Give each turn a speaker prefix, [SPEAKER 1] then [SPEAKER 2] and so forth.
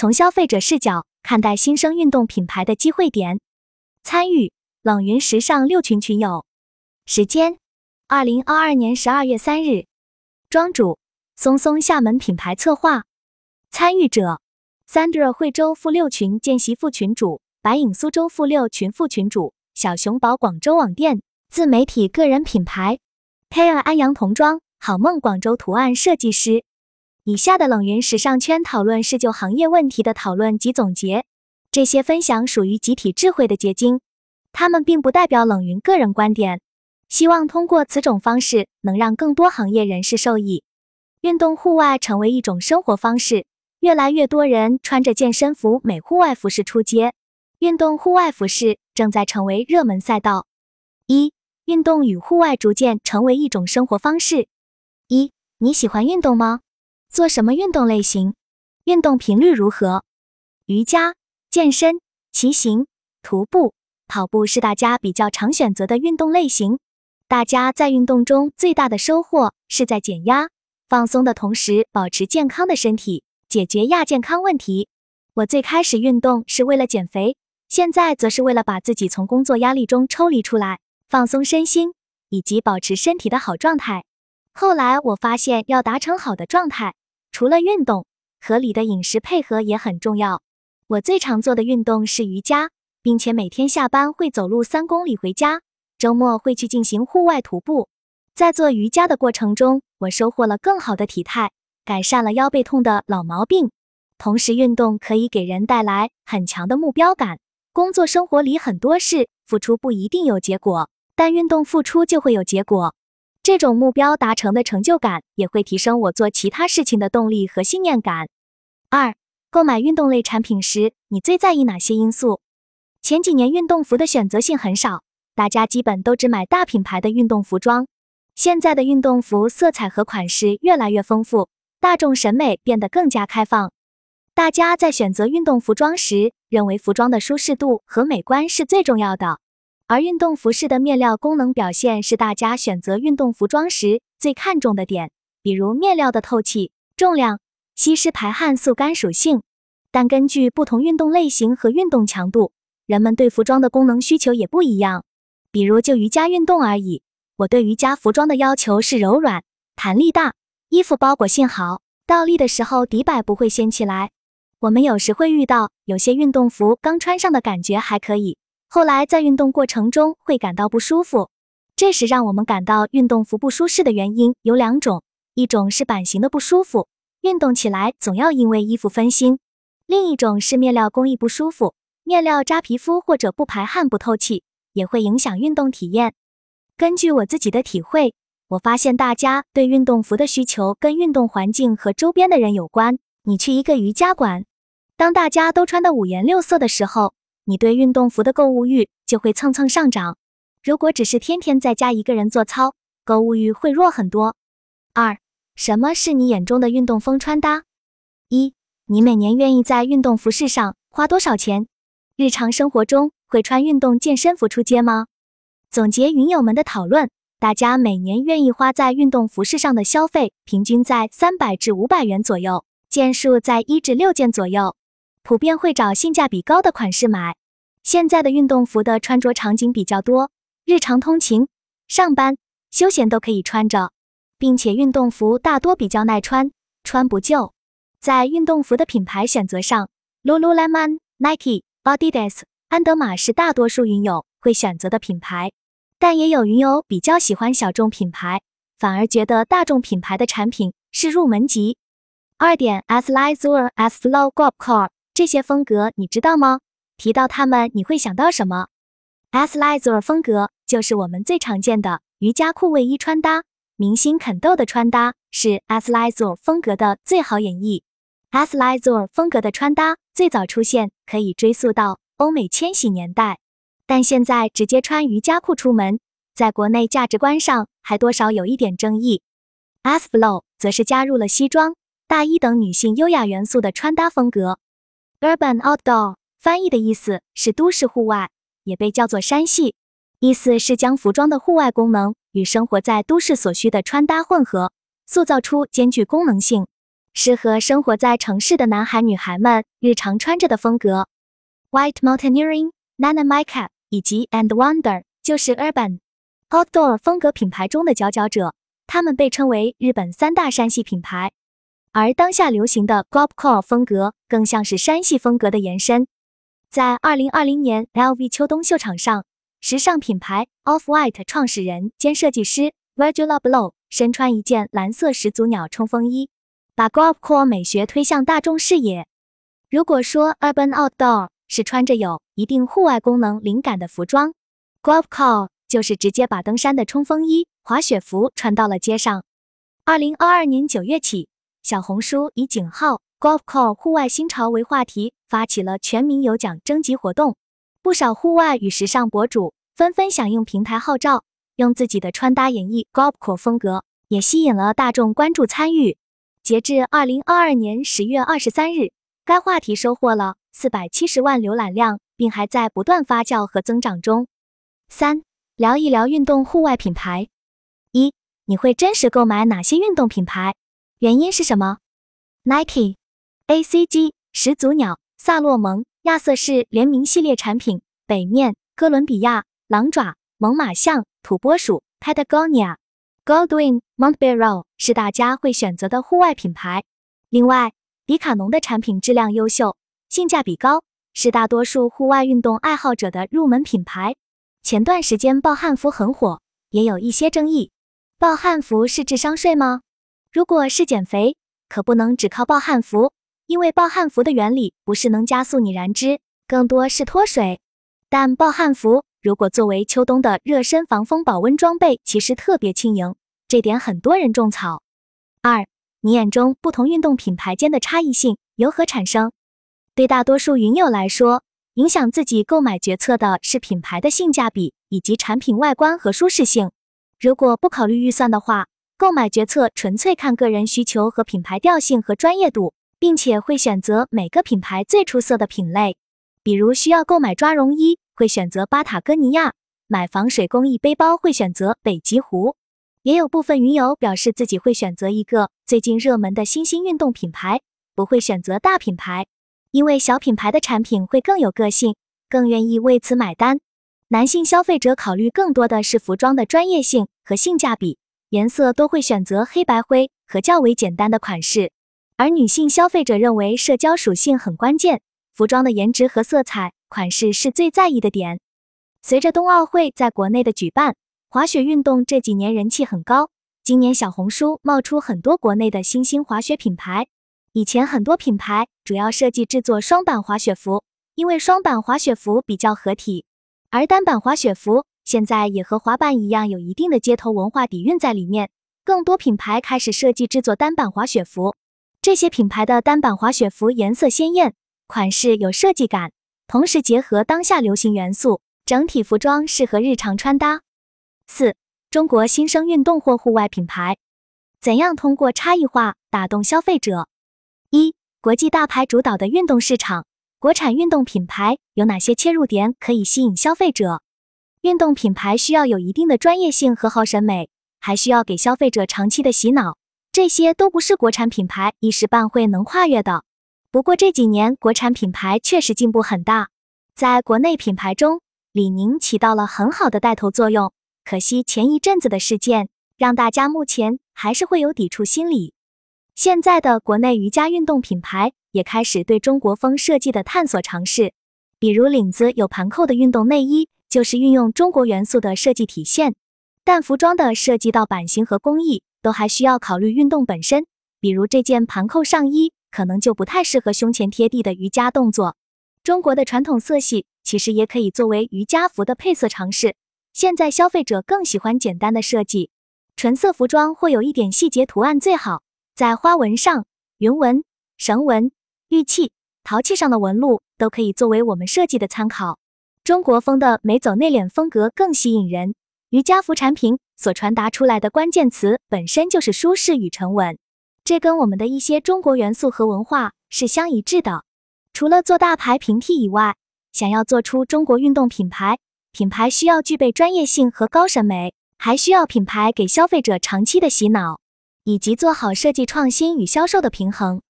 [SPEAKER 1] 从消费者视角看待新生运动品牌的机会点。参与冷云时尚六群群友。时间：二零二二年十二月三日。庄主：松松厦门品牌策划。参与者：Sandra 惠州副六群见习副群主，白影苏州副六群副群主，小熊宝广州网店自媒体个人品牌 k a 安阳童装，好梦广州图案设计师。以下的冷云时尚圈讨论是就行业问题的讨论及总结，这些分享属于集体智慧的结晶，他们并不代表冷云个人观点。希望通过此种方式，能让更多行业人士受益。运动户外成为一种生活方式，越来越多人穿着健身服、美户外服饰出街。运动户外服饰正在成为热门赛道。一、运动与户外逐渐成为一种生活方式。一、你喜欢运动吗？做什么运动类型？运动频率如何？瑜伽、健身、骑行、徒步、跑步是大家比较常选择的运动类型。大家在运动中最大的收获是在减压、放松的同时保持健康的身体，解决亚健康问题。我最开始运动是为了减肥，现在则是为了把自己从工作压力中抽离出来，放松身心，以及保持身体的好状态。后来我发现，要达成好的状态。除了运动，合理的饮食配合也很重要。我最常做的运动是瑜伽，并且每天下班会走路三公里回家，周末会去进行户外徒步。在做瑜伽的过程中，我收获了更好的体态，改善了腰背痛的老毛病。同时，运动可以给人带来很强的目标感。工作生活里很多事，付出不一定有结果，但运动付出就会有结果。这种目标达成的成就感也会提升我做其他事情的动力和信念感。二、购买运动类产品时，你最在意哪些因素？前几年运动服的选择性很少，大家基本都只买大品牌的运动服装。现在的运动服色彩和款式越来越丰富，大众审美变得更加开放。大家在选择运动服装时，认为服装的舒适度和美观是最重要的。而运动服饰的面料功能表现是大家选择运动服装时最看重的点，比如面料的透气、重量、吸湿排汗、速干属性。但根据不同运动类型和运动强度，人们对服装的功能需求也不一样。比如就瑜伽运动而已，我对瑜伽服装的要求是柔软、弹力大，衣服包裹性好，倒立的时候底摆不会掀起来。我们有时会遇到有些运动服刚穿上的感觉还可以。后来在运动过程中会感到不舒服，这时让我们感到运动服不舒适的原因有两种，一种是版型的不舒服，运动起来总要因为衣服分心；另一种是面料工艺不舒服，面料扎皮肤或者不排汗不透气，也会影响运动体验。根据我自己的体会，我发现大家对运动服的需求跟运动环境和周边的人有关。你去一个瑜伽馆，当大家都穿得五颜六色的时候。你对运动服的购物欲就会蹭蹭上涨。如果只是天天在家一个人做操，购物欲会弱很多。二，什么是你眼中的运动风穿搭？一，你每年愿意在运动服饰上花多少钱？日常生活中会穿运动健身服出街吗？总结云友们的讨论，大家每年愿意花在运动服饰上的消费平均在三百至五百元左右，件数在一至六件左右，普遍会找性价比高的款式买。现在的运动服的穿着场景比较多，日常通勤、上班、休闲都可以穿着，并且运动服大多比较耐穿，穿不旧。在运动服的品牌选择上，Lululemon、Nike、Adidas、安德玛是大多数云友会选择的品牌，但也有云友比较喜欢小众品牌，反而觉得大众品牌的产品是入门级。二点 s l i z e r S Flow g o p Core 这些风格你知道吗？提到他们，你会想到什么？Athleisure 风格就是我们最常见的瑜伽裤卫衣穿搭。明星肯豆的穿搭是 Athleisure 风格的最好演绎。Athleisure 风格的穿搭最早出现可以追溯到欧美千禧年代，但现在直接穿瑜伽裤出门，在国内价值观上还多少有一点争议。Athflow 则是加入了西装、大衣等女性优雅元素的穿搭风格。Urban Outdoor。翻译的意思是都市户外，也被叫做山系，意思是将服装的户外功能与生活在都市所需的穿搭混合，塑造出兼具功能性、适合生活在城市的男孩女孩们日常穿着的风格。White Mountaineering、Nana Mica 以及 And Wonder 就是 Urban Outdoor 风格品牌中的佼佼者，他们被称为日本三大山系品牌。而当下流行的 Gopcore 风格更像是山系风格的延伸。在2020年 LV 秋冬秀场上，时尚品牌 Off White 创始人兼设计师 Virgil Abloh 身穿一件蓝色始祖鸟冲锋衣，把 Gopcore 美学推向大众视野。如果说 Urban Outdoor 是穿着有一定户外功能灵感的服装，Gopcore 就是直接把登山的冲锋衣、滑雪服穿到了街上。2022年9月起。小红书以井号 “Golfcore 户外新潮”为话题，发起了全民有奖征集活动。不少户外与时尚博主纷纷响应平台号召，用自己的穿搭演绎 Golfcore 风格，也吸引了大众关注参与。截至二零二二年十月二十三日，该话题收获了四百七十万浏览量，并还在不断发酵和增长中。三，聊一聊运动户外品牌。一，你会真实购买哪些运动品牌？原因是什么？Nike、ACG、始祖鸟、萨洛蒙、亚瑟士联名系列产品，北面哥伦比亚狼爪、猛犸象、土拨鼠、Patagonia、Goldwin、Montbero 是大家会选择的户外品牌。另外，迪卡侬的产品质量优秀，性价比高，是大多数户外运动爱好者的入门品牌。前段时间暴汗服很火，也有一些争议。暴汗服是智商税吗？如果是减肥，可不能只靠暴汗服，因为暴汗服的原理不是能加速你燃脂，更多是脱水。但暴汗服如果作为秋冬的热身防风保温装备，其实特别轻盈，这点很多人种草。二，你眼中不同运动品牌间的差异性由何产生？对大多数云友来说，影响自己购买决策的是品牌的性价比以及产品外观和舒适性。如果不考虑预算的话，购买决策纯粹看个人需求和品牌调性和专业度，并且会选择每个品牌最出色的品类。比如需要购买抓绒衣，会选择巴塔哥尼亚；买防水工艺背包会选择北极狐。也有部分云友表示自己会选择一个最近热门的新兴运动品牌，不会选择大品牌，因为小品牌的产品会更有个性，更愿意为此买单。男性消费者考虑更多的是服装的专业性和性价比。颜色都会选择黑白灰和较为简单的款式，而女性消费者认为社交属性很关键，服装的颜值和色彩款式是最在意的点。随着冬奥会在国内的举办，滑雪运动这几年人气很高。今年小红书冒出很多国内的新兴滑雪品牌。以前很多品牌主要设计制作双板滑雪服，因为双板滑雪服比较合体，而单板滑雪服。现在也和滑板一样，有一定的街头文化底蕴在里面。更多品牌开始设计制作单板滑雪服，这些品牌的单板滑雪服颜色鲜艳，款式有设计感，同时结合当下流行元素，整体服装适合日常穿搭。四、中国新生运动或户外品牌，怎样通过差异化打动消费者？一、国际大牌主导的运动市场，国产运动品牌有哪些切入点可以吸引消费者？运动品牌需要有一定的专业性和好审美，还需要给消费者长期的洗脑，这些都不是国产品牌一时半会能跨越的。不过这几年国产品牌确实进步很大，在国内品牌中，李宁起到了很好的带头作用。可惜前一阵子的事件，让大家目前还是会有抵触心理。现在的国内瑜伽运动品牌也开始对中国风设计的探索尝试，比如领子有盘扣的运动内衣。就是运用中国元素的设计体现，但服装的设计到版型和工艺都还需要考虑运动本身。比如这件盘扣上衣可能就不太适合胸前贴地的瑜伽动作。中国的传统色系其实也可以作为瑜伽服的配色尝试。现在消费者更喜欢简单的设计，纯色服装或有一点细节图案最好，在花纹上、云纹、绳纹、玉器、陶器上的纹路都可以作为我们设计的参考。中国风的美走内敛风格更吸引人。瑜伽服产品所传达出来的关键词本身就是舒适与沉稳，这跟我们的一些中国元素和文化是相一致的。除了做大牌平替以外，想要做出中国运动品牌，品牌需要具备专业性和高审美，还需要品牌给消费者长期的洗脑。以及做好设计创新与销售的平衡。